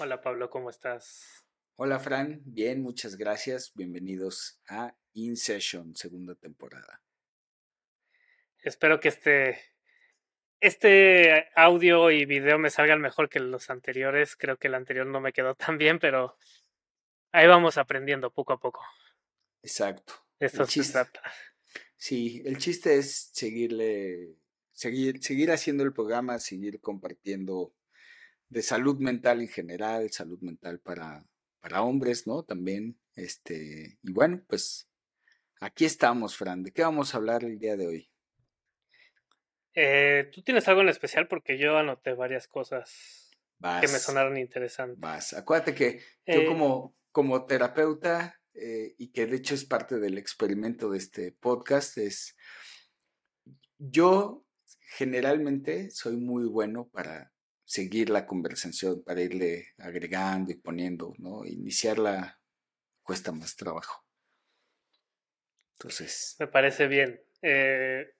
Hola Pablo, ¿cómo estás? Hola Fran, bien, muchas gracias. Bienvenidos a In Session, segunda temporada. Espero que este, este audio y video me salgan mejor que los anteriores. Creo que el anterior no me quedó tan bien, pero ahí vamos aprendiendo poco a poco. Exacto. Esto se trata. Sí, el chiste es seguirle, seguir, seguir haciendo el programa, seguir compartiendo de salud mental en general, salud mental para, para hombres, ¿no? También, este, y bueno, pues aquí estamos, Fran. ¿De qué vamos a hablar el día de hoy? Eh, ¿Tú tienes algo en especial? Porque yo anoté varias cosas que me sonaron interesantes. Vas, acuérdate que yo eh como, como terapeuta, eh, y que de hecho es parte del experimento de este podcast, es yo generalmente soy muy bueno para seguir la conversación, para irle agregando y poniendo, ¿no? Iniciarla cuesta más trabajo. Entonces. Me parece bien. Eh,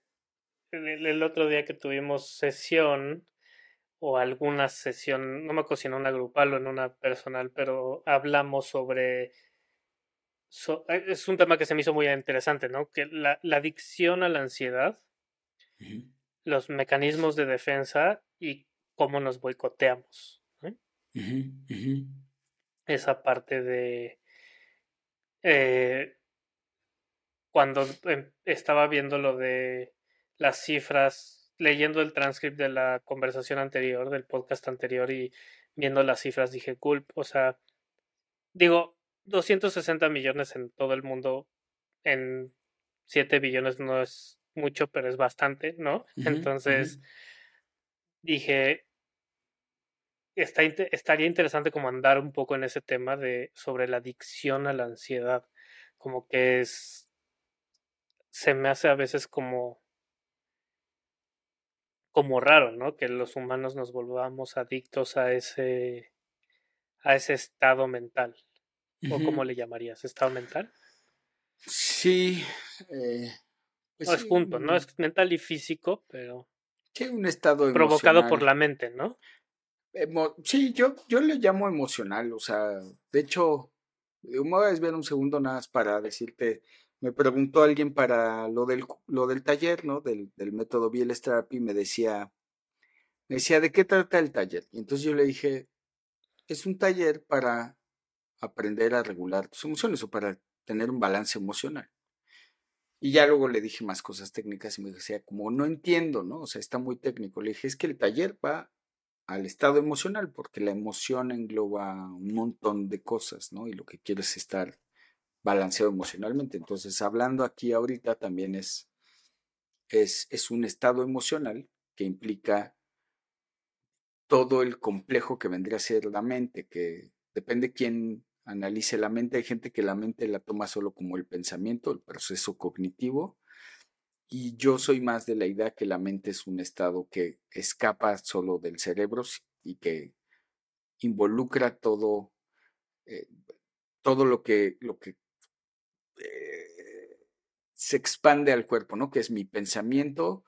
el, otro día que tuvimos sesión, o alguna sesión, no me acuerdo si en una grupal o en una personal, pero hablamos sobre. Eh, es un tema que se me hizo muy interesante, ¿no? Que la, la adicción a la ansiedad, los mecanismos de defensa y cómo nos boicoteamos. Esa parte de... Eh, cuando em, estaba viendo lo de las cifras, leyendo el transcript de la conversación anterior, del podcast anterior y viendo las cifras, dije, cool, o sea, digo, 260 millones en todo el mundo, en 7 billones no es mucho, pero es bastante, ¿no? Entonces, dije, estaría interesante como andar un poco en ese tema de sobre la adicción a la ansiedad. Como que es. Se me hace a veces como. como raro, ¿no? Que los humanos nos volvamos adictos a ese. a ese estado mental. ¿O cómo le llamarías? ¿Estado mental? Sí. Eh, pues no es junto, ¿no? Es mental y físico, pero. Sí, un estado Provocado por la mente, ¿no? Sí, yo, yo le llamo emocional, o sea, de hecho, me voy a ver un segundo nada más para decirte, me preguntó alguien para lo del, lo del taller, ¿no? Del, del método Biel Therapy, me decía, me decía, ¿de qué trata el taller? Y entonces yo le dije, es un taller para aprender a regular tus emociones o para tener un balance emocional. Y ya luego le dije más cosas técnicas y me decía, como no entiendo, ¿no? O sea, está muy técnico. Le dije, es que el taller va al estado emocional, porque la emoción engloba un montón de cosas, ¿no? Y lo que quieres es estar balanceado emocionalmente. Entonces, hablando aquí ahorita también es, es, es un estado emocional que implica todo el complejo que vendría a ser la mente, que depende quién analice la mente. Hay gente que la mente la toma solo como el pensamiento, el proceso cognitivo, y yo soy más de la idea que la mente es un estado que escapa solo del cerebro y que involucra todo, eh, todo lo que, lo que eh, se expande al cuerpo, ¿no? Que es mi pensamiento,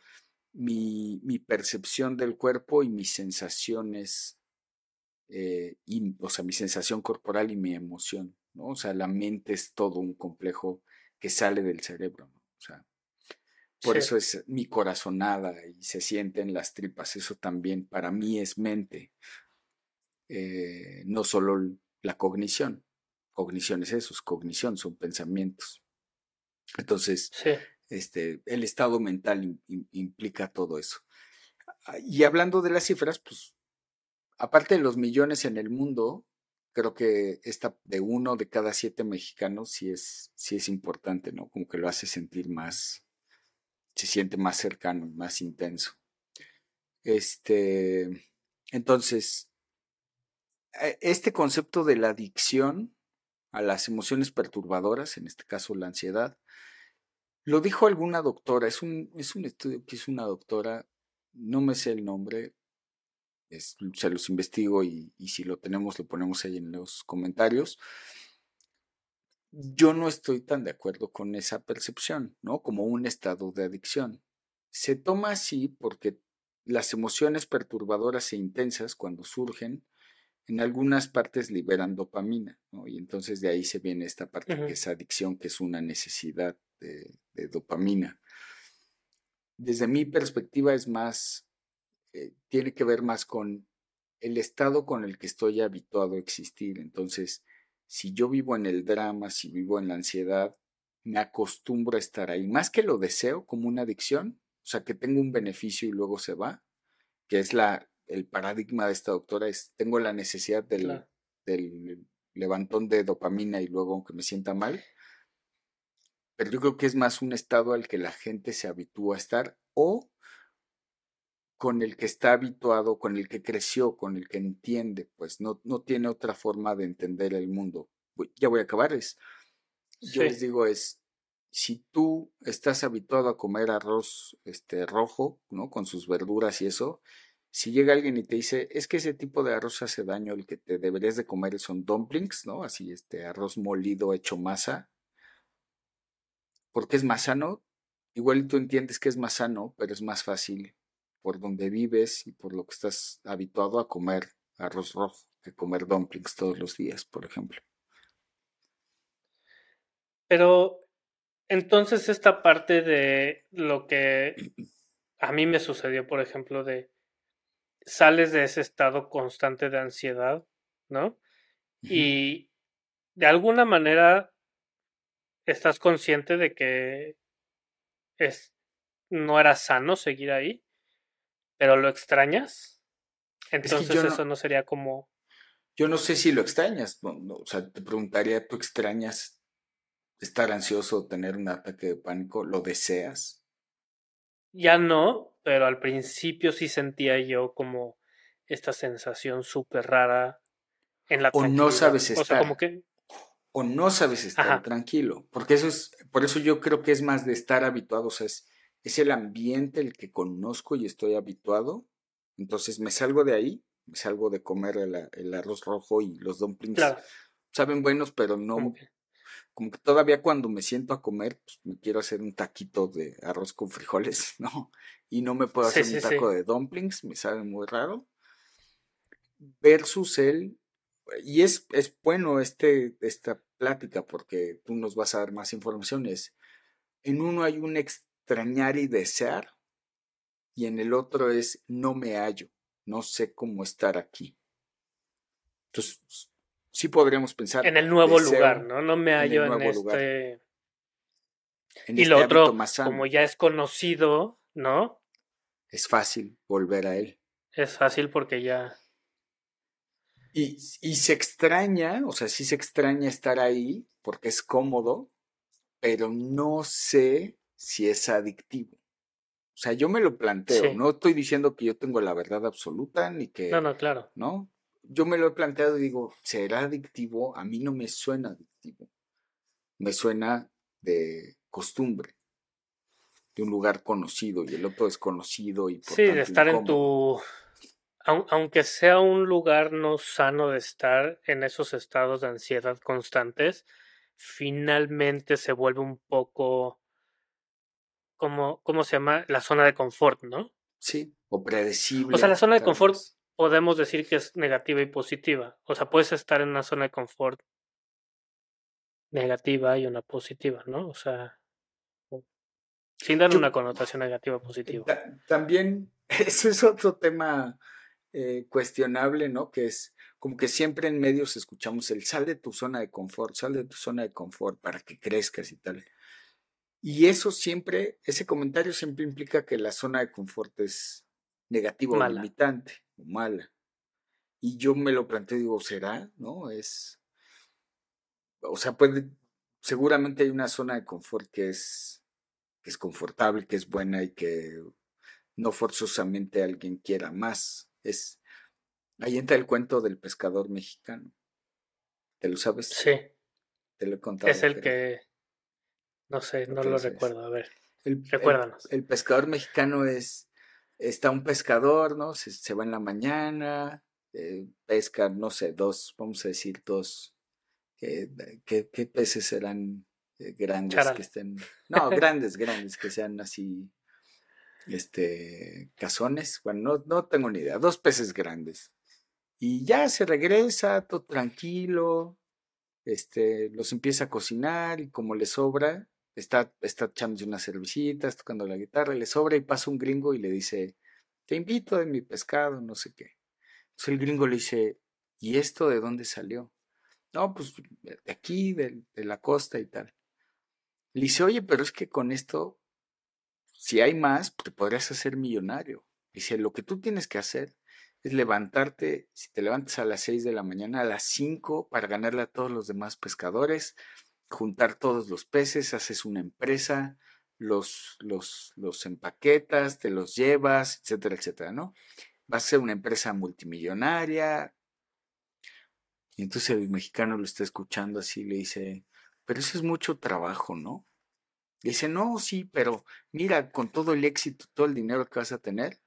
mi, mi percepción del cuerpo y mis sensaciones, eh, o sea, mi sensación corporal y mi emoción, ¿no? O sea, la mente es todo un complejo que sale del cerebro, ¿no? O sea, por eso es mi corazonada y se siente en las tripas. Eso también para mí es mente, eh, no solo la cognición. Cognición es eso, es cognición, son pensamientos. Entonces, este, el estado mental implica todo eso. Ah, y hablando de las cifras, pues, aparte de los millones en el mundo, creo que esta de uno de cada siete mexicanos sí es, sí es importante, ¿no? Como que lo hace sentir más, se siente más cercano más intenso. Este, entonces, e, este concepto de la adicción a las emociones perturbadoras, en este caso la ansiedad, lo dijo alguna doctora, es un, es un estudio que hizo una doctora, no me sé el nombre, se los investigo y, y si lo tenemos lo ponemos ahí en los comentarios yo no estoy tan de acuerdo con esa percepción, ¿no? Como un estado de adicción. Se toma así porque las emociones perturbadoras e intensas, cuando surgen, en algunas partes liberan dopamina, ¿no? Y entonces de ahí se viene esta parte que es adicción, que es una necesidad de, dopamina. Desde mi perspectiva es más, eh, tiene que ver más con el estado con el que estoy habituado a existir. Entonces, si yo vivo en el drama, si vivo en la ansiedad, me acostumbro a estar ahí. Más que lo deseo como una adicción, o sea, que tengo un beneficio y luego se va, que es la, el paradigma de esta doctora, es tengo la necesidad del, del levantón de dopamina y luego que me sienta mal. Pero yo creo que es más un estado al que la gente se habitúa a estar o con el que está habituado, con el que creció, con el que entiende, pues no, no tiene otra forma de entender el mundo. Ya voy a acabar, es, yo les digo, es, si tú estás habituado a comer arroz este, rojo, ¿no? Con sus verduras y eso, si llega alguien y te dice, es que ese tipo de arroz hace daño, el que te deberías de comer son dumplings, ¿no? Así, este arroz molido hecho masa, porque es más sano, igual tú entiendes que es más sano, pero es más fácil por donde vives y por lo que estás habituado a comer arroz rojo que comer dumplings todos los días, por ejemplo. Pero entonces esta parte de lo que a mí me sucedió, por ejemplo, de sales de ese estado constante de ansiedad, ¿no? Y de alguna manera estás consciente de que es, no era sano seguir ahí pero lo extrañas, entonces eso no, sería como... Yo no sé si lo extrañas, o sea, te preguntaría, ¿tú extrañas estar ansioso o tener un ataque de pánico? ¿Lo deseas? Ya no, pero al principio sí sentía yo como esta sensación súper rara en la O no sabes estar. O, que... o no sabes estar tranquilo. Porque eso es, por eso yo creo que es más de estar habituado, o sea, es es el ambiente el que conozco y estoy habituado. Entonces me salgo de ahí, me salgo de comer el, arroz rojo y los dumplings. Saben buenos, pero no. Como que todavía cuando me siento a comer, pues me quiero hacer un taquito de arroz con frijoles, ¿no? Y no me puedo hacer un taco de dumplings, me sabe muy raro. Versus él, y es, es bueno este, esta plática porque tú nos vas a dar más informaciones. En uno hay un ex, extrañar y desear, y en el otro es no me hallo, no sé cómo estar aquí. Entonces, sí podríamos pensar. En el nuevo lugar, ¿no? No me hallo en, este. y lo este otro, como ya es conocido, ¿no? Es fácil volver a él. Es fácil porque ya. Y, y se extraña, o sea, sí se extraña estar ahí porque es cómodo, pero no sé si es adictivo. O sea, yo me lo planteo, no estoy diciendo que yo tengo la verdad absoluta ni que... No, no, claro. ¿No? Yo me lo he planteado y digo, ¿será adictivo? A mí no me suena adictivo. Me suena de costumbre, de un lugar conocido y el otro desconocido. Y sí, de estar en tu... Aunque sea un lugar no sano de estar en esos estados de ansiedad constantes, finalmente se vuelve un poco como, ¿cómo se llama? La zona de confort, ¿no? Sí, o predecible. O sea, la zona de confort podemos decir que es negativa y positiva. O sea, puedes estar en una zona de confort negativa y una positiva, ¿no? O sea, sin darle una connotación negativa o positiva. también, eso es otro tema eh, cuestionable, ¿no? Que es como que siempre en medios escuchamos el sal de tu zona de confort, sal de tu zona de confort para que crezcas y tal. Y eso siempre, ese comentario siempre implica que la zona de confort es negativa o limitante o mala. Y yo me lo planteo y digo, ¿será? ¿No? Es. O sea, puede. Seguramente hay una zona de confort que es, que es confortable, que es buena y que no forzosamente alguien quiera más. Es. Ahí entra el cuento del pescador mexicano. ¿Te lo sabes? Sí. Te lo he contado. Es el que no sé, no lo recuerdo. A ver, el, recuérdanos. El, pescador mexicano es, está un pescador, ¿no? Se, va en la mañana, eh, pesca, no sé, dos, vamos a decir dos. ¿Qué, qué, peces serán eh, grandes que estén? No, grandes, grandes, que sean así, este, cazones. Bueno, no, no tengo ni idea. Dos peces grandes. Y ya se regresa, todo tranquilo, este, los empieza a cocinar y como le sobra, está, está echándose unas cervecitas, tocando la guitarra, le sobra y pasa un gringo y le dice, te invito de mi pescado, no sé qué. Entonces el gringo le dice, ¿y esto de dónde salió? No, pues de aquí, de, de la costa y tal. Le dice, oye, pero es que con esto, si hay más, te podrías hacer millonario. Dice, lo que tú tienes que hacer es levantarte, si te levantas a las 6 de la mañana, a las 5 para ganarle a todos los demás pescadores, juntar todos los peces, haces una empresa, los, los, los empaquetas, te los llevas, etcétera, etcétera, ¿no? Vas a ser una empresa multimillonaria. Y entonces el mexicano lo está escuchando así, le dice, pero eso es mucho trabajo, ¿no? Dice, no, sí, pero mira, con todo el éxito, todo el dinero que vas a tener,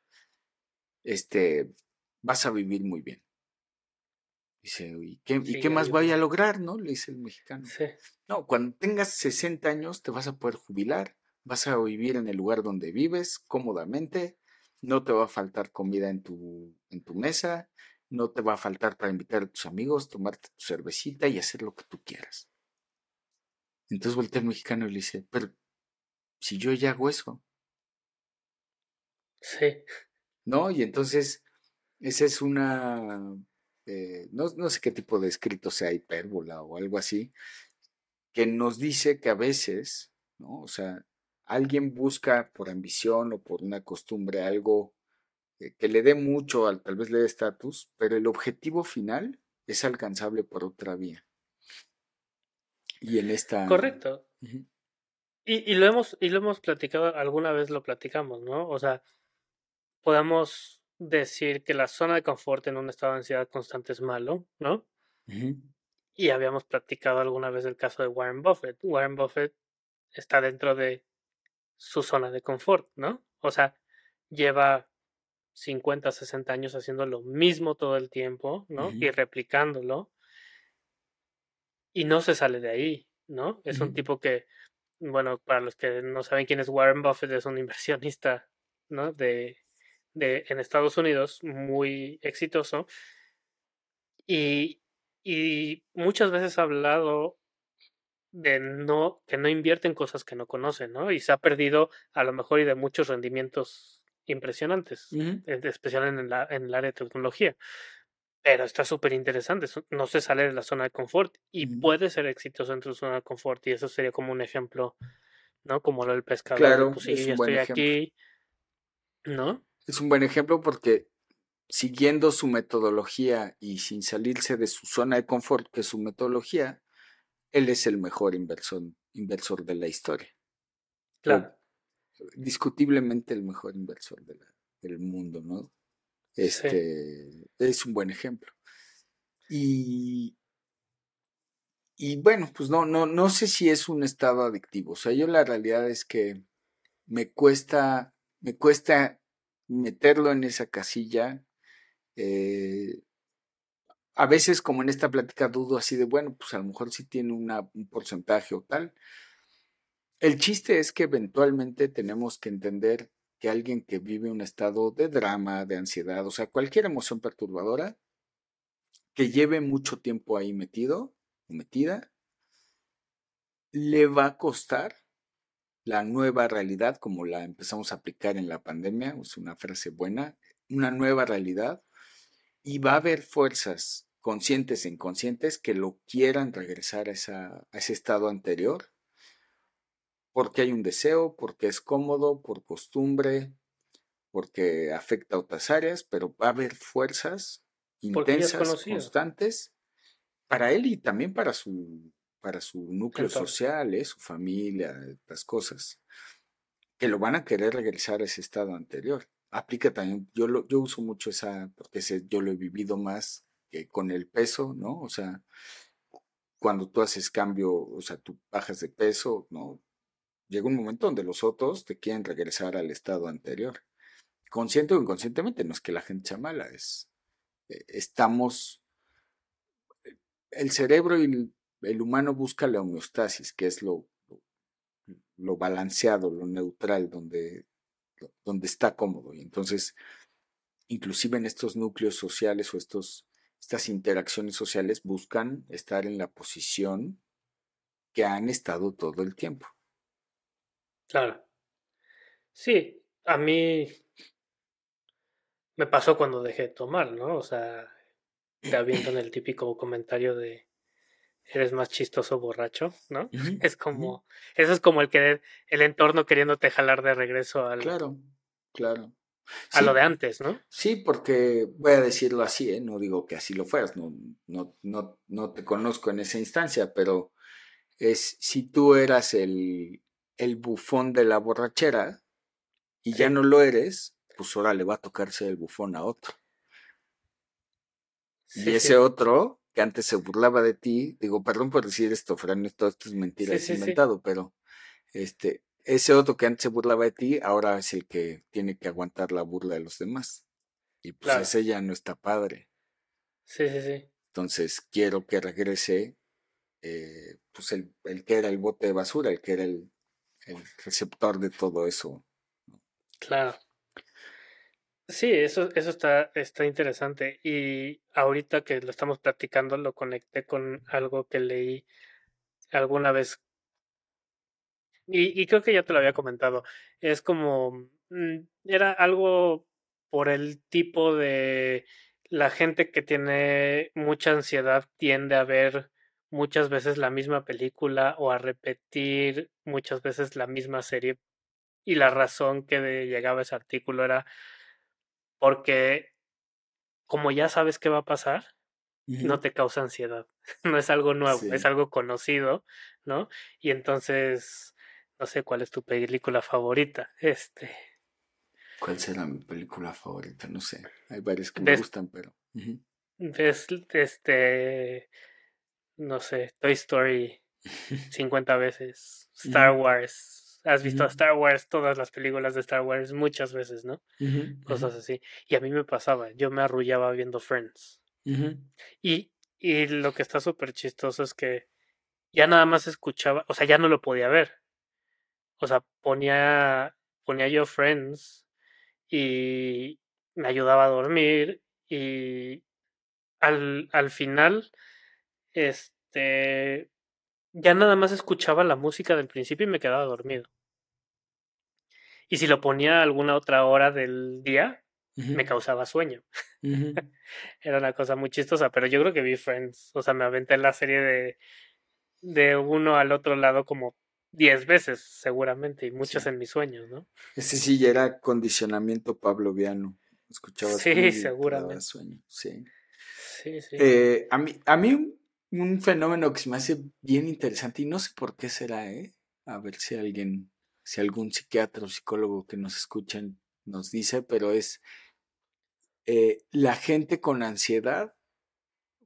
este, vas a vivir muy bien. Dice, ¿y qué, ¿y qué más voy a lograr, no? Le dice el mexicano. Sí. No, cuando tengas 60 años te vas a poder jubilar, vas a vivir en el lugar donde vives cómodamente, no te va a faltar comida en tu, en tu mesa, no te va a faltar para invitar a tus amigos, tomarte tu cervecita y hacer lo que tú quieras. Entonces voltea el mexicano y le dice, pero si yo ya hago eso. Sí. ¿No? Y entonces, esa es una, eh, no, no sé qué tipo de escrito sea hipérbola o algo así, que nos dice que a veces, ¿no? O sea, alguien busca por ambición o por una costumbre algo eh, que le dé mucho, al, tal vez le dé estatus, pero el objetivo final es alcanzable por otra vía. Y en esta... Correcto. Y, y lo hemos, y lo hemos platicado, alguna vez lo platicamos, ¿no? O sea, podemos decir que la zona de confort en un estado de ansiedad constante es malo, ¿no? Y habíamos platicado alguna vez el caso de Warren Buffett. Warren Buffett está dentro de su zona de confort, ¿no? O sea, lleva 50, 60 años haciendo lo mismo todo el tiempo, ¿no? Y replicándolo. Y no se sale de ahí, ¿no? Es un tipo que, bueno, para los que no saben quién es Warren Buffett, es un inversionista, ¿no? De, de en Estados Unidos, muy exitoso. Y, y muchas veces ha hablado de no, que no invierte en cosas que no conoce, ¿no? Y se ha perdido a lo mejor y de muchos rendimientos impresionantes, Ujú. en especial en, la, en el área de tecnología. Pero está súper interesante, no se sale de la zona de confort y puede ser exitoso en tu zona de confort y eso sería como un ejemplo, ¿no? Como lo del pescador, Claro, pues sí, es ya un buen estoy ejemplo. aquí, ¿no? Es un buen ejemplo porque siguiendo su metodología y sin salirse de su zona de confort, que es su metodología, él es el mejor inversor, inversor de la historia. Claro, Discutiblemente el mejor inversor de la- del mundo, ¿no? sí, Este es un buen ejemplo. Y, y bueno, pues no, no, no sé si es un estado adictivo. O sea, yo la realidad es que me cuesta, me cuesta meterlo en esa casilla. eh, a veces, como en esta plática, dudo así de, bueno, pues a lo mejor sí tiene una, un porcentaje o tal. El chiste es que eventualmente tenemos que entender que alguien que vive un estado de drama, de ansiedad, o sea, cualquier emoción perturbadora, que lleve mucho tiempo ahí metido metida, le va a costar la nueva realidad, como la empezamos a aplicar en la pandemia, es una frase buena, una nueva realidad, y va a haber fuerzas conscientes e inconscientes que lo quieran regresar a, esa, a ese estado anterior, porque hay un deseo, porque es cómodo, por costumbre, porque afecta a otras áreas, pero va a haber fuerzas porque intensas, constantes, para él y también para su, para su núcleo social, ¿eh? su familia, las cosas, que lo van a querer regresar a ese estado anterior. Aplica también, yo, lo, yo uso mucho esa, porque ese, yo lo he vivido más que con el peso, ¿no? O sea, cuando tú haces cambio, o sea, tú bajas de peso, ¿no? Llega un momento donde los otros te quieren regresar al estado anterior. Consciente o inconscientemente, no es que la gente sea mala, es, eh, estamos, el cerebro y el, el humano busca la homeostasis, que es lo, lo, balanceado, lo neutral, donde, donde está cómodo. Y entonces, inclusive en estos núcleos sociales o estos estas interacciones sociales buscan estar en la posición que han estado todo el tiempo. Claro. Sí, a mí me pasó cuando dejé de tomar, ¿no? O sea, te avientan el típico comentario de eres más chistoso borracho, ¿no? es como, eso es como el que el entorno queriéndote jalar de regreso al. Claro, claro. A lo de antes, ¿no? Sí, porque voy a decirlo así, ¿eh? no digo que así lo fueras, no, no, no, no te conozco en esa instancia, pero es si tú eras el, el bufón de la borrachera y ya no lo eres, pues ahora le va a tocarse el bufón a otro. y ese otro, que antes se burlaba de ti, digo, perdón por decir esto, Fran, todo esto es mentira, es inventado, pero este, ese otro que antes se burlaba de ti, ahora es el que tiene que aguantar la burla de los demás. Y pues ese ya no está padre. Sí, sí, sí. Entonces quiero que regrese, eh, pues el, el, que era el bote de basura, el que era el, el receptor de todo eso. Claro. Sí, eso, eso está, está interesante. Y ahorita que lo estamos platicando, lo conecté con algo que leí alguna vez. Y, y creo que ya te lo había comentado. Es como. Mm, era algo por el tipo de. La gente que tiene mucha ansiedad tiende a ver muchas veces la misma película o a repetir muchas veces la misma serie. Y la razón que llegaba ese artículo era porque como ya sabes qué va a pasar, no te causa ansiedad. No es algo nuevo, es algo conocido, ¿no? Y entonces, no sé cuál es tu película favorita. Este. ¿Cuál será mi película favorita? No sé. Hay varias que me gustan, pero. este. No sé, Toy Story 50 veces, Star Wars Has visto Star Wars, todas las películas de Star Wars muchas veces, ¿no? Cosas así. Y a mí me pasaba, yo me arrullaba viendo Friends. y, y lo que está súper chistoso es que ya nada más escuchaba, o sea, ya no lo podía ver. O sea, ponía, ponía yo Friends y me ayudaba a dormir y al, al final, este, ya nada más escuchaba la música del principio y me quedaba dormido. Y si lo ponía a alguna otra hora del día, me causaba sueño. Era una cosa muy chistosa, pero yo creo que vi Friends, o sea, me aventé la serie de, de uno al otro lado como diez veces, seguramente, y muchas en mis sueños, ¿no? Ese sí ya era condicionamiento pavloviano. Escuchabas sí, seguramente. Sueño. Sí. Sí, sí. Eh, a mí, a mí un fenómeno que se me hace bien interesante y no sé por qué será, ¿eh? A ver si alguien, si algún psiquiatra o psicólogo que nos escuchen nos dice, pero es eh, la gente con ansiedad,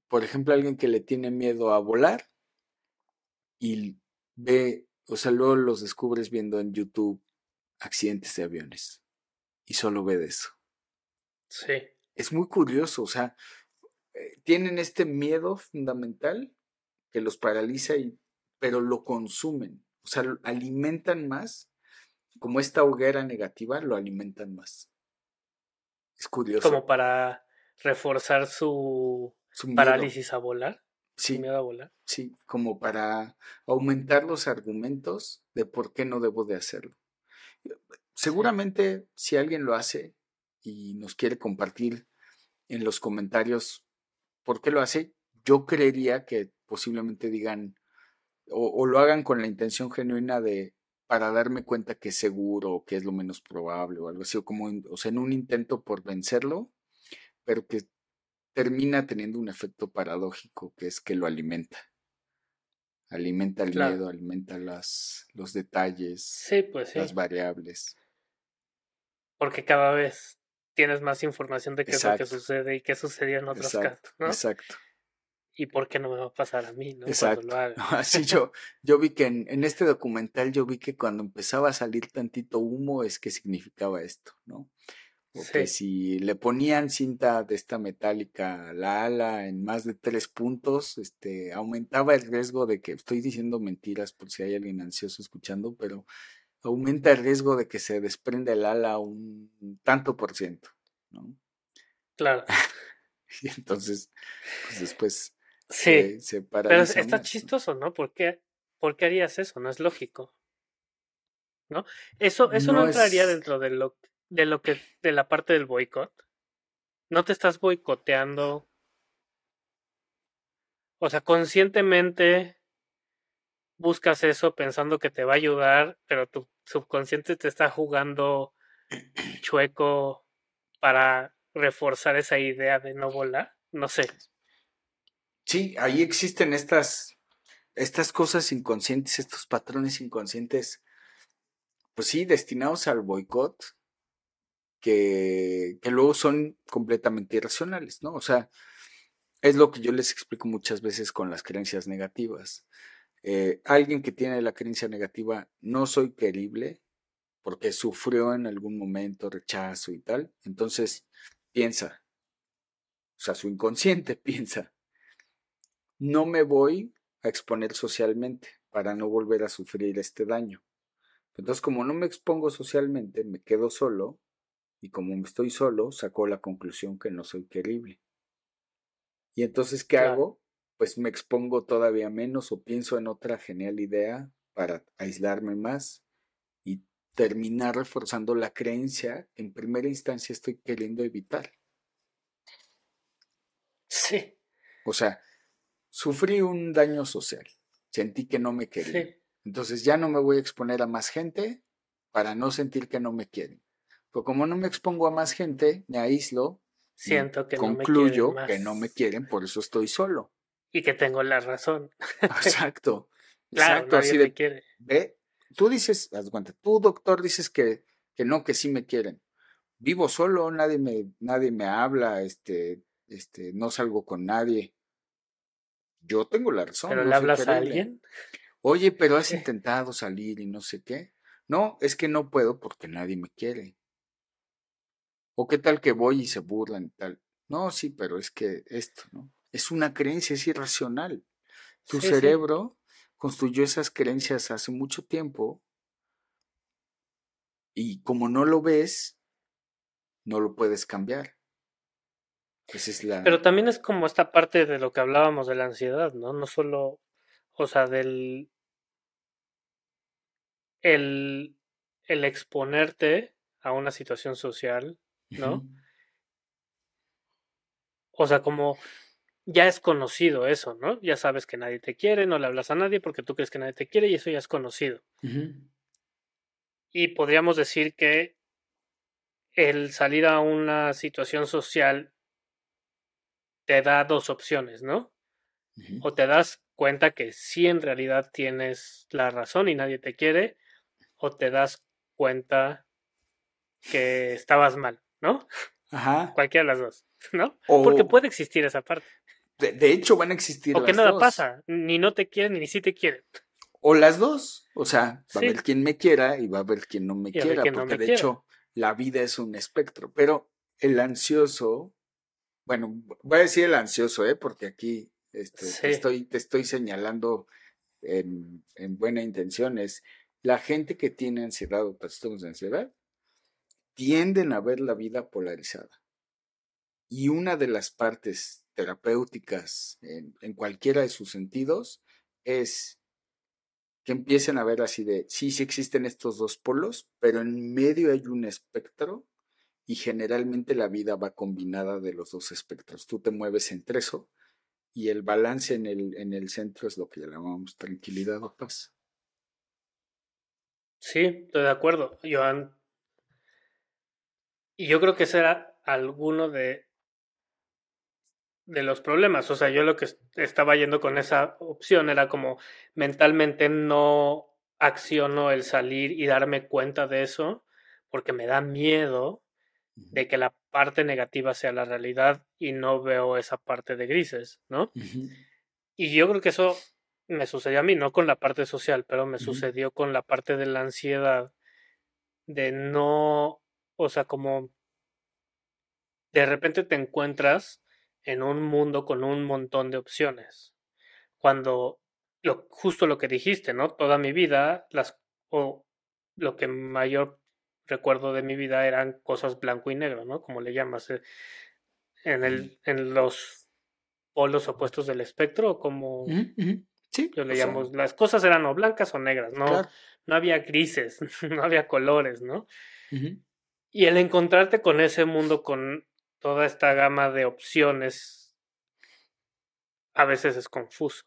por ejemplo, alguien que le tiene miedo a volar y ve, o sea, luego los descubres viendo en YouTube accidentes de aviones y solo ve de eso. Sí. Es muy curioso, o sea, eh, tienen este miedo fundamental que los paraliza, y, pero lo consumen, o sea, lo alimentan más, como esta hoguera negativa, lo alimentan más. Es curioso. Como para reforzar su, parálisis a volar. Sí, miedo a volar. Sí, como para aumentar los argumentos de por qué no debo de hacerlo. Seguramente si alguien lo hace y nos quiere compartir en los comentarios por qué lo hace, yo creería que posiblemente digan o, lo hagan con la intención genuina de para darme cuenta que es seguro o que es lo menos probable o algo así, o como o sea, en un intento por vencerlo, pero que termina teniendo un efecto paradójico que es que lo alimenta. Alimenta el miedo, alimenta las, los detalles, pues las variables. Porque cada vez tienes más información de qué es lo que sucede y qué sucedió en otros casos, ¿no? Exacto. Y por qué no me va a pasar a mí, ¿no? Exacto. Así yo, yo vi que en, en, este documental yo vi que cuando empezaba a salir tantito humo es que significaba esto, ¿no? O que si le ponían cinta de esta metálica a la ala en más de tres puntos, este, aumentaba el riesgo de que, estoy diciendo mentiras por si hay alguien ansioso escuchando, pero aumenta el riesgo de que se desprenda el ala un tanto por ciento, ¿no? Claro. Y entonces, pues después Sí, se, se pero está chistoso, ¿no? ¿Por qué, ¿Por qué harías eso? No es lógico, ¿no? Eso, eso no, No entraría es- dentro de lo, de lo que, de la parte del boicot. No te estás boicoteando. O sea, conscientemente buscas eso pensando que te va a ayudar, pero tu subconsciente te está jugando chueco para reforzar esa idea de no volar. No sé. Sí, ahí existen estas, estas cosas inconscientes, estos patrones inconscientes, pues sí, destinados al boicot, que, que luego son completamente irracionales, ¿no? O sea, es lo que yo les explico muchas veces con las creencias negativas. Eh, alguien que tiene la creencia negativa, no soy querible, porque sufrió en algún momento rechazo y tal, entonces piensa, o sea, su inconsciente piensa, no me voy a exponer socialmente para no volver a sufrir este daño. Entonces, como no me expongo socialmente, me quedo solo y como estoy solo, saco la conclusión que no soy querible. Y entonces, ¿qué Claro. hago? Pues me expongo todavía menos o pienso en otra genial idea para aislarme más y terminar reforzando la creencia que en primera instancia estoy queriendo evitar. Sí, O sea, sufrí un daño social, sentí que no me querían. sí. Entonces ya no me voy a exponer a más gente para no sentir que no me quieren. Pero como no me expongo a más gente, me aíslo, Siento que no me concluyo que no me quieren, por eso estoy solo. Y que tengo la razón. Exacto. Claro, Exacto, nadie así de, quiere. ve, tú dices, haz cuenta, tú doctor dices que, que no, que sí me quieren. Vivo solo, nadie me, nadie me habla, este, este, no salgo con nadie. Yo tengo la razón. ¿Pero no le hablas a alguien? Oye, pero has intentado salir y no sé qué. No, es que no puedo porque nadie me quiere. O qué tal que voy y se burlan y tal. No, sí, pero es que esto, ¿no? Es una creencia, es irracional. Tu Sí, sí. cerebro construyó esas creencias hace mucho tiempo y como no lo ves, no lo puedes cambiar. Esa es la... Pero también es como esta parte de lo que hablábamos de la ansiedad, ¿no? No solo, o sea, del el, el exponerte a una situación social, ¿no? O sea, como ya es conocido eso, ¿no? Ya sabes que nadie te quiere, no le hablas a nadie porque tú crees que nadie te quiere y eso ya es conocido. Y podríamos decir que el salir a una situación social te da dos opciones, ¿no? O te das cuenta que sí en realidad tienes la razón y nadie te quiere, o te das cuenta que estabas mal, ¿no? Ajá. Cualquiera de las dos, ¿no? Porque O, puede existir esa parte. de, de hecho, van a existir O que las nada dos. pasa, ni no te quieren ni sí te quieren. O las dos. O sea, va a haber quien me quiera y va a haber quien no me Y quiera, no porque me de quiera. hecho la vida es un espectro. Pero el ansioso, bueno, voy a decir el ansioso, ¿eh? Porque aquí este, Sí. estoy, te estoy señalando en, en buena intención. Es la gente que tiene ansiedad o trastornos de ansiedad tienden a ver la vida polarizada. Y una de las partes terapéuticas en, en cualquiera de sus sentidos es que empiecen a ver así de, sí, sí existen estos dos polos, pero en medio hay un espectro y generalmente la vida va combinada de los dos espectros. Tú te mueves entre eso y el balance en el, en el centro es lo que llamamos tranquilidad o paz. Sí, estoy de acuerdo. Yo an- Y yo creo que ese era alguno de, de los problemas. O sea, yo lo que est- estaba yendo con esa opción era como mentalmente no acciono el salir y darme cuenta de eso porque me da miedo de que la parte negativa sea la realidad y no veo esa parte de grises, ¿no? Y yo creo que eso me sucedió a mí, no con la parte social, pero me sucedió con la parte de la ansiedad, de no, o sea, como de repente te encuentras en un mundo con un montón de opciones. Cuando lo, justo lo que dijiste, ¿no? Toda mi vida, las, o lo que mayor recuerdo de mi vida eran cosas blanco y negro, ¿no? Como le llamas. eh, en, el, en los polos opuestos del espectro, como sí, yo le llamo, las cosas eran o blancas o negras, no, no había grises, no había colores, ¿no? Y el encontrarte con ese mundo, con toda esta gama de opciones, a veces es confuso.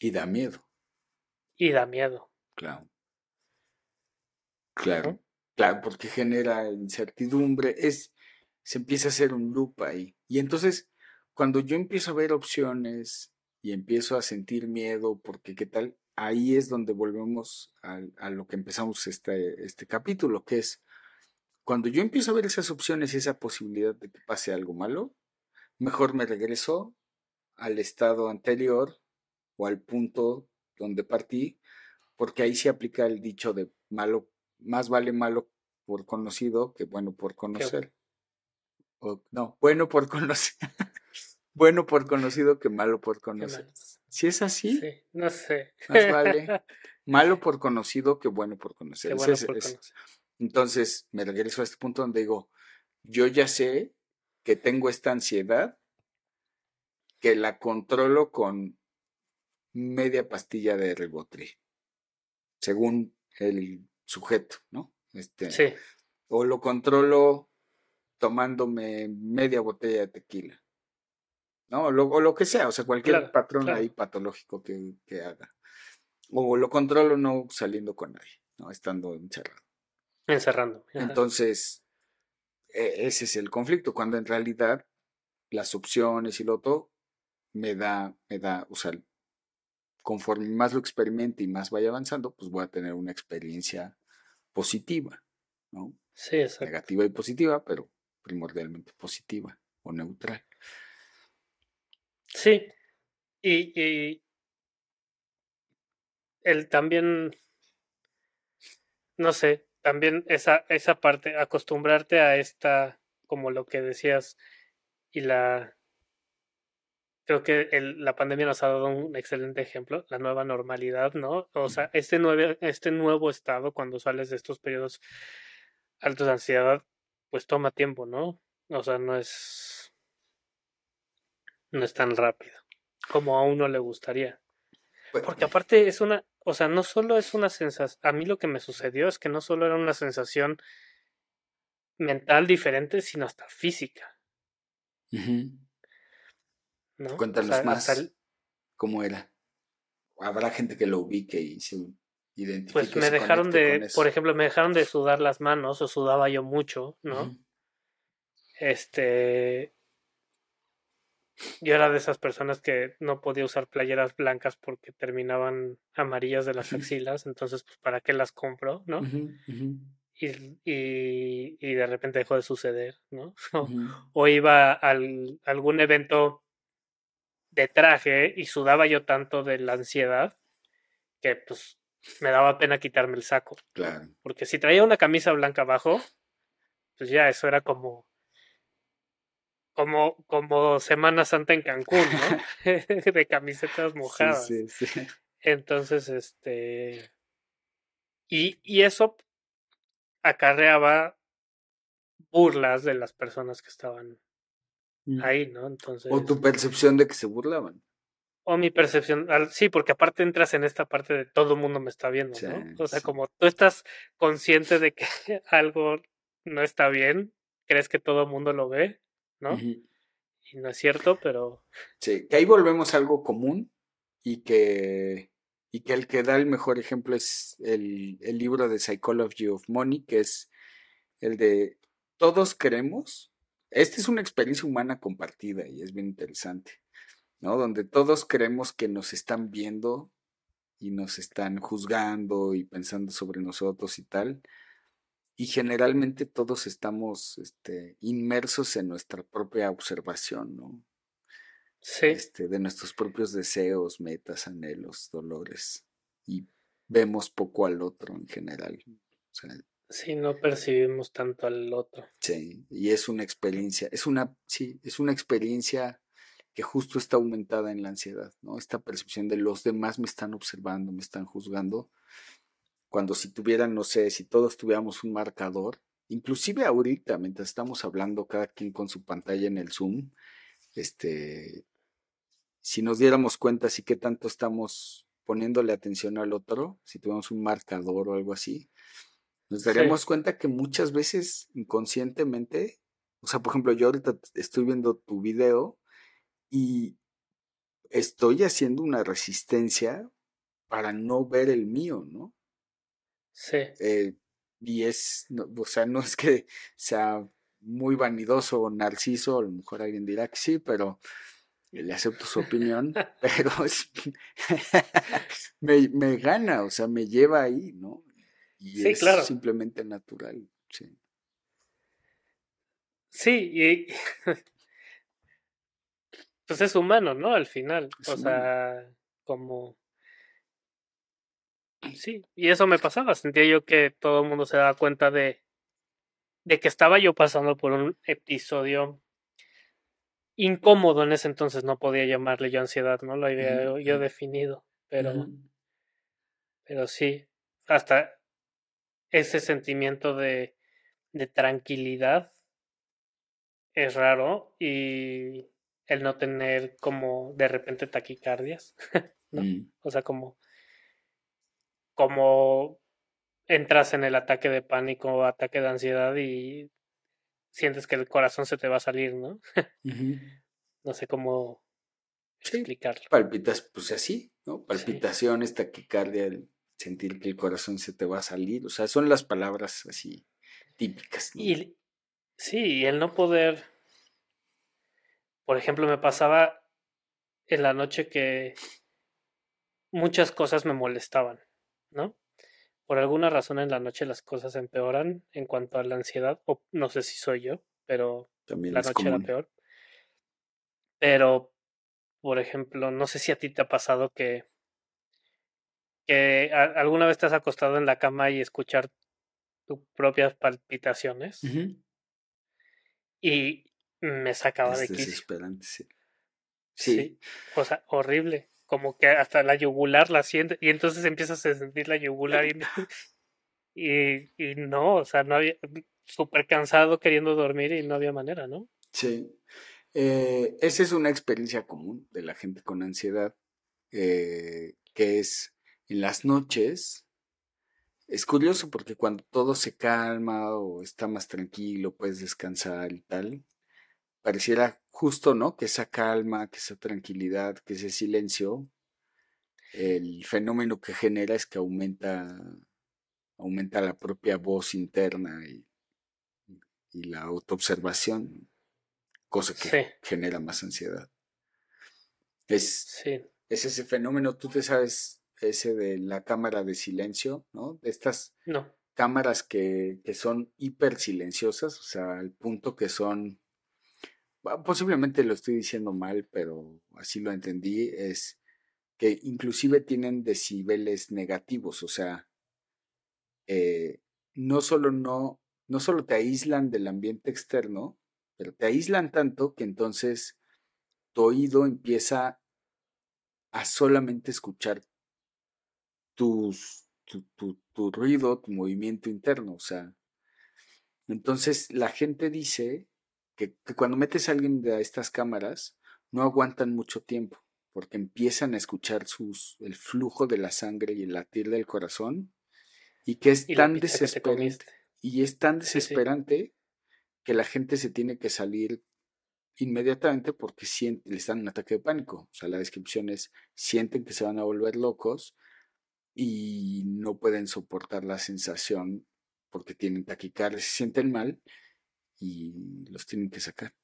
Y da miedo. Y da miedo. Claro. Claro. Claro, porque genera incertidumbre. Es, se empieza a hacer un loop ahí. Y entonces, cuando yo empiezo a ver opciones y empiezo a sentir miedo, porque qué tal, ahí es donde volvemos a, lo que empezamos este, este capítulo, que es cuando yo empiezo a ver esas opciones y esa posibilidad de que pase algo malo, mejor me regreso al estado anterior o al punto donde partí, porque ahí se aplica el dicho de malo, más vale malo por conocido que bueno por conocer. O, no, bueno por conocer. bueno por conocido que malo por conocer. Si es así, no sé. Más vale malo por conocido que bueno por conocer. Entonces me regreso a este punto donde digo, yo ya sé que tengo esta ansiedad que la controlo con media pastilla de ribotril, según el sujeto, ¿no? Este, sí. O lo controlo tomándome media botella de tequila, ¿no? O lo, que sea, o sea, cualquier patrón ahí patológico que, que, haga. O lo controlo no saliendo con nadie, ¿no? Estando encerrado. Encerrando. Entonces, e, ese es el conflicto, cuando en realidad las opciones y lo otro me da, me da, o sea, conforme más lo experimente y más vaya avanzando, pues voy a tener una experiencia positiva, ¿no? Sí, exacto. Negativa y positiva, pero primordialmente positiva o neutral. Sí, y, y el también, no sé, también esa, esa parte, acostumbrarte a esta, como lo que decías, y la creo que el, la pandemia nos ha dado un excelente ejemplo, la nueva normalidad, ¿no? O sea, este, nuevo, este nuevo estado, cuando sales de estos periodos altos de ansiedad, pues toma tiempo, ¿no? O sea, no es. No es tan rápido como a uno le gustaría. Pues Porque aparte es una. O sea, no solo es una sensación. A mí lo que me sucedió es que no solo era una sensación mental diferente, sino hasta física. Cuéntanos más cómo era. Habrá gente que lo ubique y se identifique. Pues me dejaron de, por ejemplo, me dejaron de sudar las manos o sudaba yo mucho, ¿no? Este, yo era de esas personas que no podía usar playeras blancas porque terminaban amarillas de las axilas, entonces, pues, ¿para qué las compro, no? Y, y, y, de repente dejó de suceder, ¿no? o iba a algún evento de traje y sudaba yo tanto de la ansiedad que pues me daba pena quitarme el saco. Claro. Porque si traía una camisa blanca abajo, pues ya eso era como como como Semana Santa en Cancún, ¿no? de camisetas mojadas. Sí, sí, sí. Entonces, este y, y eso acarreaba burlas de las personas que estaban. Ahí, ¿no? Entonces. O tu percepción de que se burlaban. O mi percepción, sí, porque aparte entras en esta parte de todo el mundo me está viendo, ¿no? O sea, como tú estás consciente de que algo no está bien, crees que todo el mundo lo ve, ¿no? Y no es cierto, pero. Sí, que ahí volvemos a algo común y que, y que el que da el mejor ejemplo es el, el libro de Psychology of Money, que es el de todos queremos esta es una experiencia humana compartida y es bien interesante, ¿no? Donde todos creemos que nos están viendo y nos están juzgando y pensando sobre nosotros y tal. Y generalmente todos estamos este, inmersos en nuestra propia observación, ¿no? Sí. Este, de nuestros propios deseos, metas, anhelos, dolores. Y vemos poco al otro en general. O sea, Sí, no percibimos tanto al otro. Sí, y es una experiencia, es una, sí, es una experiencia que justo está aumentada en la ansiedad, ¿no? Esta percepción de los demás me están observando, me están juzgando, cuando si tuvieran, no sé, si todos tuviéramos un marcador inclusive ahorita, mientras estamos hablando cada quien con su pantalla en el Zoom, este, si nos diéramos cuenta si qué tanto estamos poniéndole atención al otro, si tuviéramos un marcador o algo así, nos daríamos cuenta que muchas veces inconscientemente, o sea, por ejemplo, yo ahorita estoy viendo tu video y estoy haciendo una resistencia para no ver el mío, ¿no? Sí. Eh, y es, o sea, no es que sea muy vanidoso o narciso, a lo mejor alguien dirá que sí, pero le acepto su opinión, pero me, me, gana, o sea, me lleva ahí, ¿no? Y es simplemente natural, sí. Sí, y pues es humano, ¿no? Al final, o sea, como Sí, y eso me pasaba. Sentía yo que todo el mundo se daba cuenta de, de que estaba yo pasando por un episodio incómodo en ese entonces. No podía llamarle yo ansiedad, ¿no? Lo había yo, definido. Pero, pero sí, hasta ese sentimiento de, de tranquilidad es raro y el no tener como de repente taquicardias, ¿no? Mm. O sea, como como entras en el ataque de pánico o ataque de ansiedad y sientes que el corazón se te va a salir, ¿no? no sé cómo explicarlo. palpitas, pues así, ¿no? Palpitaciones, taquicardia, sentir que el corazón se te va a salir, o sea, son las palabras así típicas. Y sí, el no poder, por ejemplo, me pasaba en la noche que muchas cosas me molestaban. ¿no? Por alguna razón en la noche las cosas empeoran en cuanto a la ansiedad, o no sé si soy yo, pero la noche era peor. Pero, por ejemplo, no sé si a ti te ha pasado que, que alguna vez te has acostado en la cama y escuchar tus propias palpitaciones. Y me sacaba de quicio. Desesperante, sí. sí. Cosa horrible como que hasta la yugular la siente y entonces empiezas a sentir la yugular y, y, no, o sea, no había, súper cansado queriendo dormir y no había manera, ¿no? Sí. Eh, esa es una experiencia común de la gente con ansiedad, eh, que es en las noches. Es curioso porque cuando todo se calma o está más tranquilo, puedes descansar y tal, pareciera justo, ¿no? Que esa calma, que esa tranquilidad, que ese silencio, el fenómeno que genera es que aumenta, aumenta la propia voz interna y, y la autoobservación, cosa que genera más ansiedad. Es, es ese fenómeno, tú te sabes, ese de la cámara de silencio, ¿no? Estas cámaras que, que son hiper silenciosas, o sea, al punto que son posiblemente lo estoy diciendo mal, pero así lo entendí, es que inclusive tienen decibeles negativos, o sea, eh, no solo no, no solo te aíslan del ambiente externo, pero te aíslan tanto que entonces tu oído empieza a solamente escuchar tus, tu, tu, tu ruido, tu movimiento interno, o sea, entonces la gente dice que, cuando metes a alguien de estas cámaras, no aguantan mucho tiempo, porque empiezan a escuchar sus, el flujo de la sangre y el latir del corazón, y que es tan desesperante. y es tan desesperante que la gente se tiene que salir inmediatamente porque siente, les dan un ataque de pánico. O sea, la descripción es, sienten que se van a volver locos y no pueden soportar la sensación porque tienen taquicardia, se sienten mal y los tienen que sacar.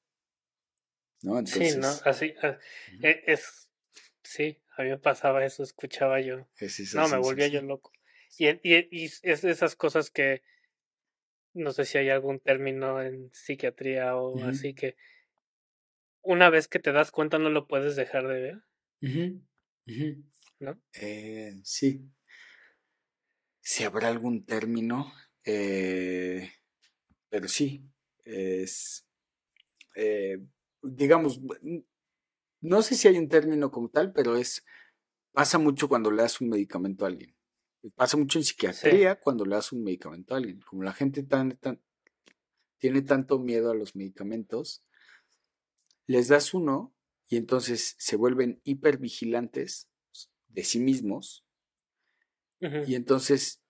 ¿No? Entonces, sí, ¿no? Así, ah, e, es, sí, a mí me pasaba eso, escuchaba yo. no, me volvía yo loco. Y, y, y, es de esas cosas que no sé si hay algún término en psiquiatría o así que una vez que te das cuenta no lo puedes dejar de ver. ¿No? Eh, sí. Si habrá algún término, eh, pero sí, es, eh, digamos, no sé si hay un término como tal, pero es, pasa mucho cuando le das un medicamento a alguien. Pasa mucho en psiquiatría cuando le das un medicamento a alguien. Como la gente tan, tan, tiene tanto miedo a los medicamentos, les das uno y entonces se vuelven hipervigilantes de sí mismos. Y entonces,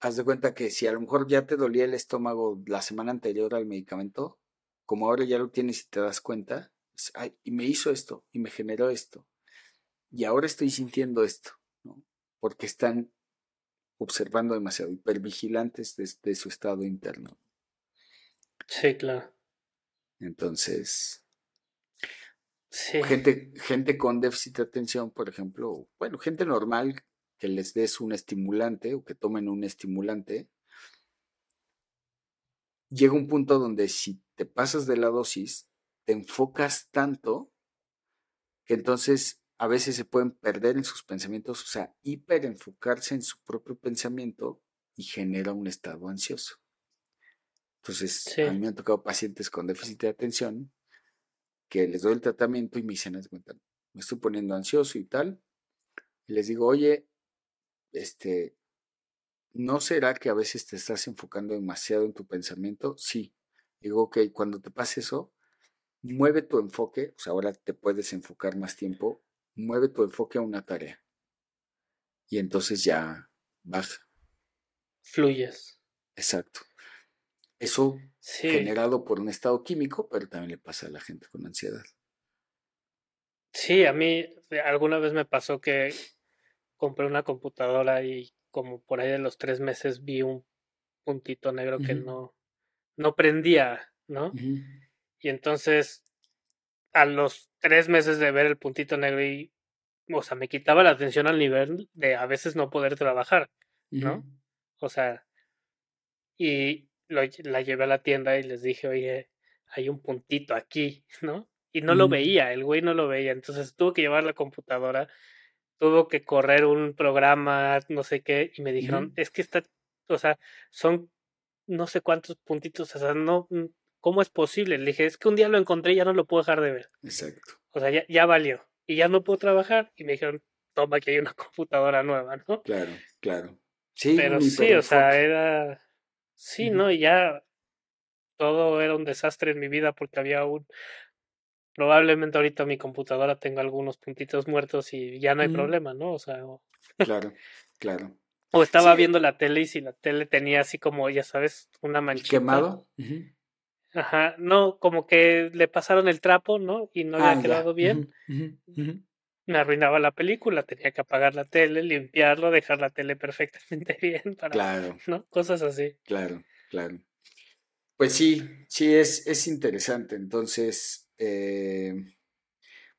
haz de cuenta que si a lo mejor ya te dolía el estómago la semana anterior al medicamento, como ahora ya lo tienes y te das cuenta, ay, y me hizo esto, y me generó esto, y ahora estoy sintiendo esto, ¿no? Porque están observando demasiado, hipervigilantes de su estado interno. Sí, claro. Entonces, gente, gente con déficit de atención, por ejemplo, bueno, gente normal que les des un estimulante o que tomen un estimulante, llega un punto donde si te pasas de la dosis, te enfocas tanto que entonces a veces se pueden perder en sus pensamientos, o sea, hiperenfocarse en su propio pensamiento y genera un estado ansioso. Entonces, a mí me han tocado pacientes con déficit de atención que les doy el tratamiento y me dicen, me estoy poniendo ansioso y tal. Y les digo, oye, este, ¿no será que a veces te estás enfocando demasiado en tu pensamiento? Sí. Digo, ok, cuando te pase eso, mueve tu enfoque, o sea, ahora te puedes enfocar más tiempo, mueve tu enfoque a una tarea. Y entonces ya baja. Fluyes. Exacto. Eso generado por un estado químico, pero también le pasa a la gente con ansiedad. Sí, a mí alguna vez me pasó que compré una computadora y como por ahí de los tres meses vi un puntito negro que no, no prendía, ¿no? Y entonces a los tres meses de ver el puntito negro y, o sea, me quitaba la atención al nivel de a veces no poder trabajar, ¿no? O sea, y la llevé a la tienda y les dije, oye, hay un puntito aquí, ¿no? Y no lo veía, el güey no lo veía, entonces tuvo que llevar la computadora, tuvo que correr un programa, no sé qué, y me dijeron, es que está, o sea, son no sé cuántos puntitos, o sea, no, mm, ¿cómo es posible? Le dije, es que un día lo encontré y ya no lo puedo dejar de ver. Exacto. O sea, ya, ya valió. Y ya no puedo trabajar. Y me dijeron, toma, que hay una computadora nueva, ¿no? Claro, claro. Sí, pero sí, o sea, era Sí, ¿no? Y ya todo era un desastre en mi vida porque había un... Probablemente ahorita mi computadora tenga algunos puntitos muertos y ya no hay problema, ¿no? O sea... Claro, claro. O estaba viendo la tele y si la tele tenía así como, ya sabes, una manchita. ¿Quemado? Ajá, no, como que le pasaron el trapo, ¿no? Y no había ah, quedado bien. Me arruinaba la película, tenía que apagar la tele, limpiarlo, dejar la tele perfectamente bien para, claro. ¿no? Cosas así. Claro, claro. Pues sí, sí, es, es interesante. Entonces, eh,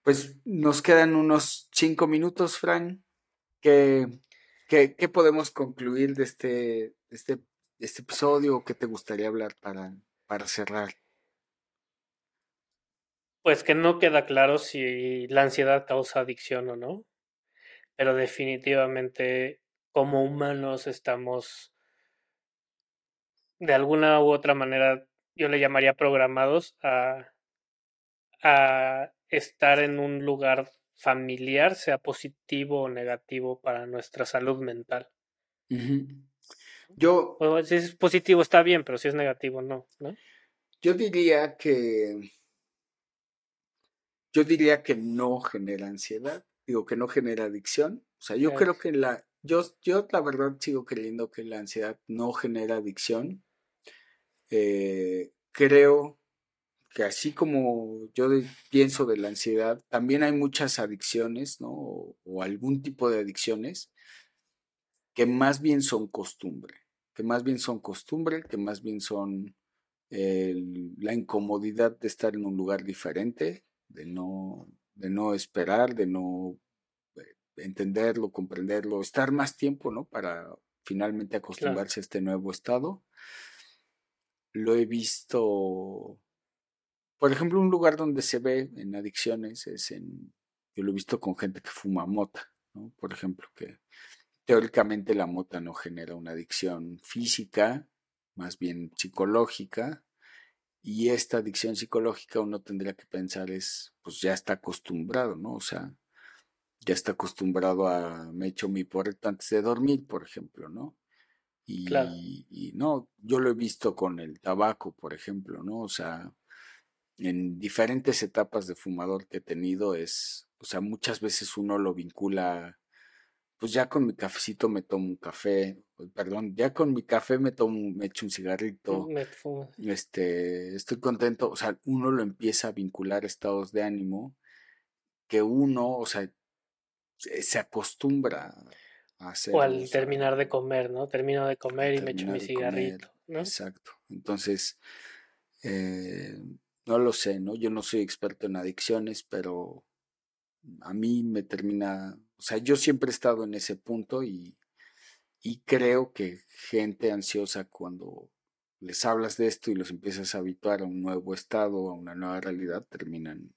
pues nos quedan unos cinco minutos, Fran. ¿Qué, qué, podemos concluir de este, este, este episodio? ¿Qué te gustaría hablar para, para cerrar? Pues que no queda claro si la ansiedad causa adicción o no, pero definitivamente como humanos estamos de alguna u otra manera, yo le llamaría programados a, a estar en un lugar familiar, sea positivo o negativo para nuestra salud mental. Yo. si es positivo está bien, pero si es negativo no, ¿no? Yo diría que yo diría que no genera ansiedad, digo que no genera adicción. O sea, yo creo que la, yo, yo la verdad sigo creyendo que la ansiedad no genera adicción. Eh, creo que así como yo pienso de la ansiedad, también hay muchas adicciones, ¿no? O, algún tipo de adicciones que más bien son costumbre, que más bien son costumbre, que más bien son la incomodidad de estar en un lugar diferente, de no, de no esperar, de no eh, entenderlo, comprenderlo, estar más tiempo, ¿no? Para finalmente acostumbrarse a este nuevo estado. Lo he visto, por ejemplo, un lugar donde se ve en adicciones es en, yo lo he visto con gente que fuma mota, ¿no? Por ejemplo, que teóricamente la mota no genera una adicción física, más bien psicológica, y esta adicción psicológica uno tendría que pensar es, pues ya está acostumbrado, ¿no? O sea, ya está acostumbrado a, me echo mi porreto antes de dormir, por ejemplo, ¿no? Y, y, no, yo lo he visto con el tabaco, por ejemplo, ¿no? O sea, en diferentes etapas de fumador que he tenido es, o sea, muchas veces uno lo vincula, pues ya con mi cafecito me tomo un café, perdón, ya con mi café me tomo, me echo un cigarrito, este, estoy contento, o sea, uno lo empieza a vincular estados de ánimo que uno, o sea, se acostumbra a hacer. O al terminar de comer, ¿no? Termino de comer y me echo mi cigarrito, ¿no? Exacto. Entonces, eh, no lo sé, ¿no? Yo no soy experto en adicciones, pero a mí me termina, o sea, yo siempre he estado en ese punto y, y creo que gente ansiosa cuando les hablas de esto y los empiezas a habituar a un nuevo estado, a una nueva realidad, terminan,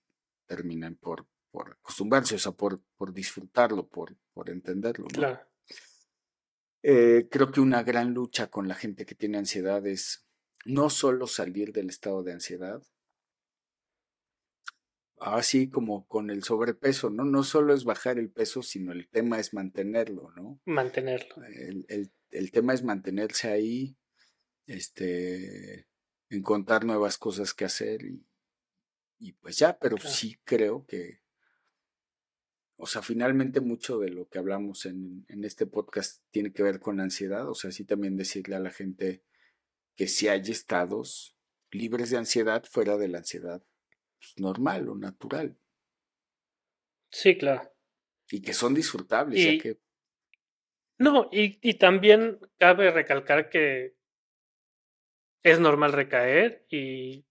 terminan por, por acostumbrarse, o sea, por, por disfrutarlo, por, por entenderlo. Claro. Eh, creo que una gran lucha con la gente que tiene ansiedad es no solo salir del estado de ansiedad, así como con el sobrepeso, ¿no? No solo es bajar el peso, sino el tema es mantenerlo, ¿no? Mantenerlo. El, el, tema es mantenerse ahí, este, encontrar nuevas cosas que hacer y, y pues ya, pero sí creo que, o sea, finalmente mucho de lo que hablamos en, en este podcast tiene que ver con la ansiedad, o sea, sí también decirle a la gente que si hay estados libres de ansiedad fuera de la ansiedad normal o natural. Sí, claro. Y que son disfrutables, ya que... No, y, y también cabe recalcar que es normal recaer y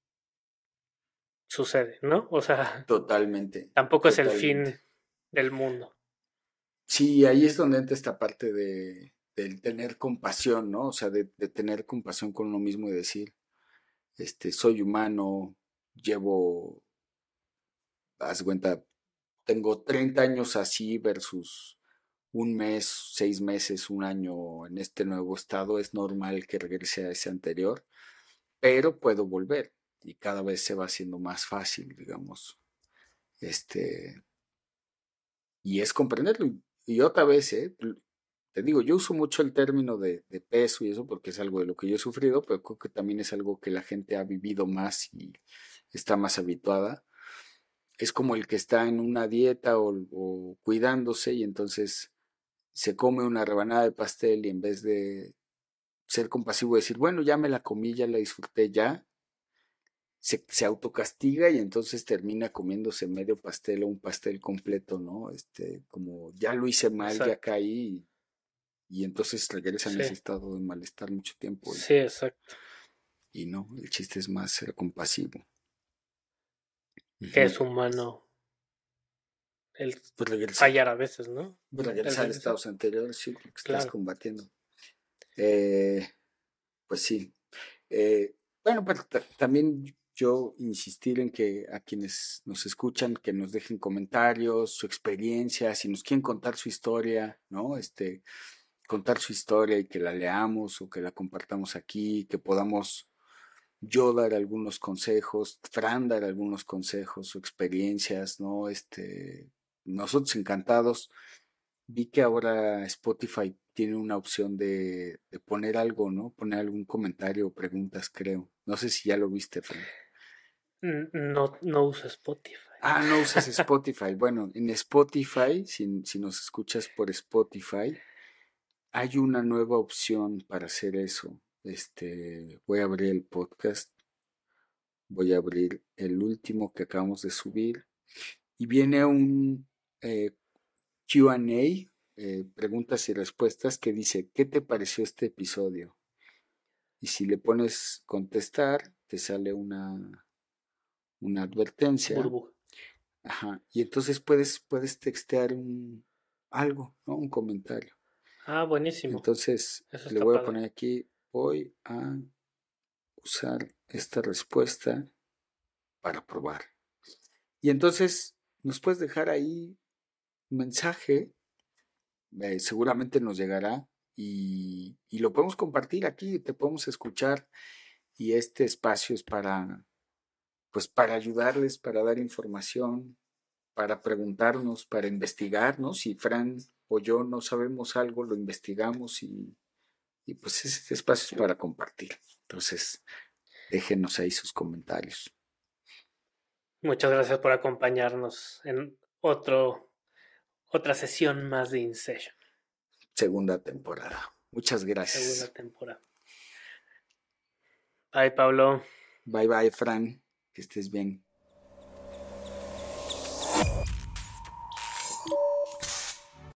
sucede, ¿no? O sea... Totalmente. Tampoco es el fin del mundo. Sí, ahí es donde entra esta parte de, del tener compasión, ¿no? O sea, de, de, tener compasión con uno mismo y decir, este, soy humano, llevo haz cuenta, tengo 30 años así versus un mes, seis meses, un año en este nuevo estado, es normal que regrese a ese anterior, pero puedo volver y cada vez se va haciendo más fácil, digamos. Este, y es comprenderlo. Y otra vez, ¿eh? te digo, yo uso mucho el término de, de, peso y eso porque es algo de lo que yo he sufrido, pero creo que también es algo que la gente ha vivido más y está más habituada es como el que está en una dieta o, cuidándose y entonces se come una rebanada de pastel y en vez de ser compasivo y decir, bueno, ya me la comí, ya la disfruté, ya, se, se, autocastiga y entonces termina comiéndose medio pastel o un pastel completo, ¿no? Este, como ya lo hice mal, ya caí y, entonces regresa en ese estado de malestar mucho tiempo. sí, exacto. Y no, el chiste es más ser compasivo que es humano el pues fallar a veces, ¿no? Pues regresar a estados anteriores, sí, que estás combatiendo. Eh, pues sí. Eh, bueno, pero también yo insistir en que a quienes nos escuchan, que nos dejen comentarios, su experiencia, si nos quieren contar su historia, ¿no? Este, contar su historia y que la leamos o que la compartamos aquí, que podamos yo dar algunos consejos, Fran dar algunos consejos o experiencias, ¿no? Este, nosotros encantados. Vi que ahora Spotify tiene una opción de, de poner algo, ¿no? Poner algún comentario o preguntas, creo. No sé si ya lo viste, Fran. No, no uso Spotify. Ah, no usas Spotify. bueno, en Spotify, si, si nos escuchas por Spotify, hay una nueva opción para hacer eso. Este, voy a abrir el podcast. Voy a abrir el último que acabamos de subir. Y viene un eh, QA, eh, preguntas y respuestas, que dice, ¿qué te pareció este episodio? Y si le pones contestar, te sale una, una advertencia. Ajá. Y entonces puedes, puedes textear un, algo, ¿no? Un comentario. Ah, buenísimo. Entonces, le voy a poner aquí, voy a usar esta respuesta para probar. Y entonces nos puedes dejar ahí un mensaje, eh, seguramente nos llegará y, y, lo podemos compartir aquí, te podemos escuchar y este espacio es para, pues para ayudarles, para dar información, para preguntarnos, para investigarnos. Si Fran o yo no sabemos algo, lo investigamos y y pues este espacio es para compartir. Entonces, déjenos ahí sus comentarios. Muchas gracias por acompañarnos en otro, otra sesión más de InSession. Segunda temporada. Muchas gracias. Segunda temporada. Bye, Pablo. Bye, bye, Fran. Que estés bien.